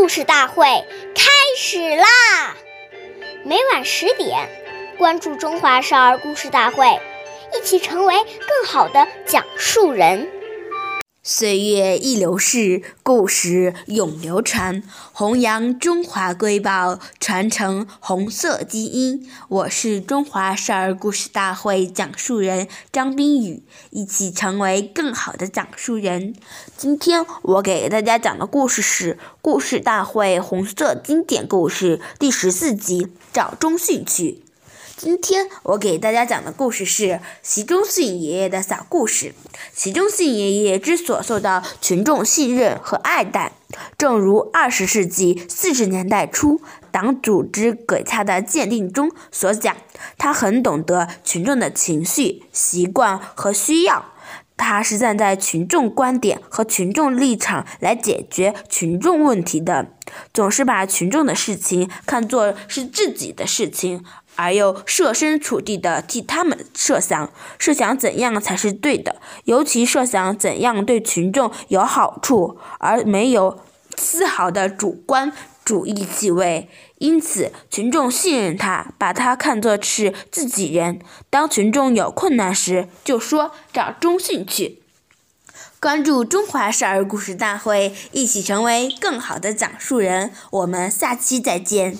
故事大会开始啦！每晚十点，关注《中华少儿故事大会》，一起成为更好的讲述人。岁月易流逝，故事永流传。弘扬中华瑰宝，传承红色基因。我是中华少儿故事大会讲述人张冰雨，一起成为更好的讲述人。今天我给大家讲的故事是《故事大会红色经典故事》第十四集《找中训去》。今天我给大家讲的故事是习仲勋爷爷的小故事。习仲勋爷爷之所受到群众信任和爱戴，正如二十世纪四十年代初党组织给他的鉴定中所讲，他很懂得群众的情绪、习惯和需要。他是站在群众观点和群众立场来解决群众问题的，总是把群众的事情看作是自己的事情。而又设身处地的替他们设想，设想怎样才是对的，尤其设想怎样对群众有好处，而没有丝毫的主观主义气味。因此，群众信任他，把他看作是自己人。当群众有困难时，就说找中信去。关注中华少儿故事大会，一起成为更好的讲述人。我们下期再见。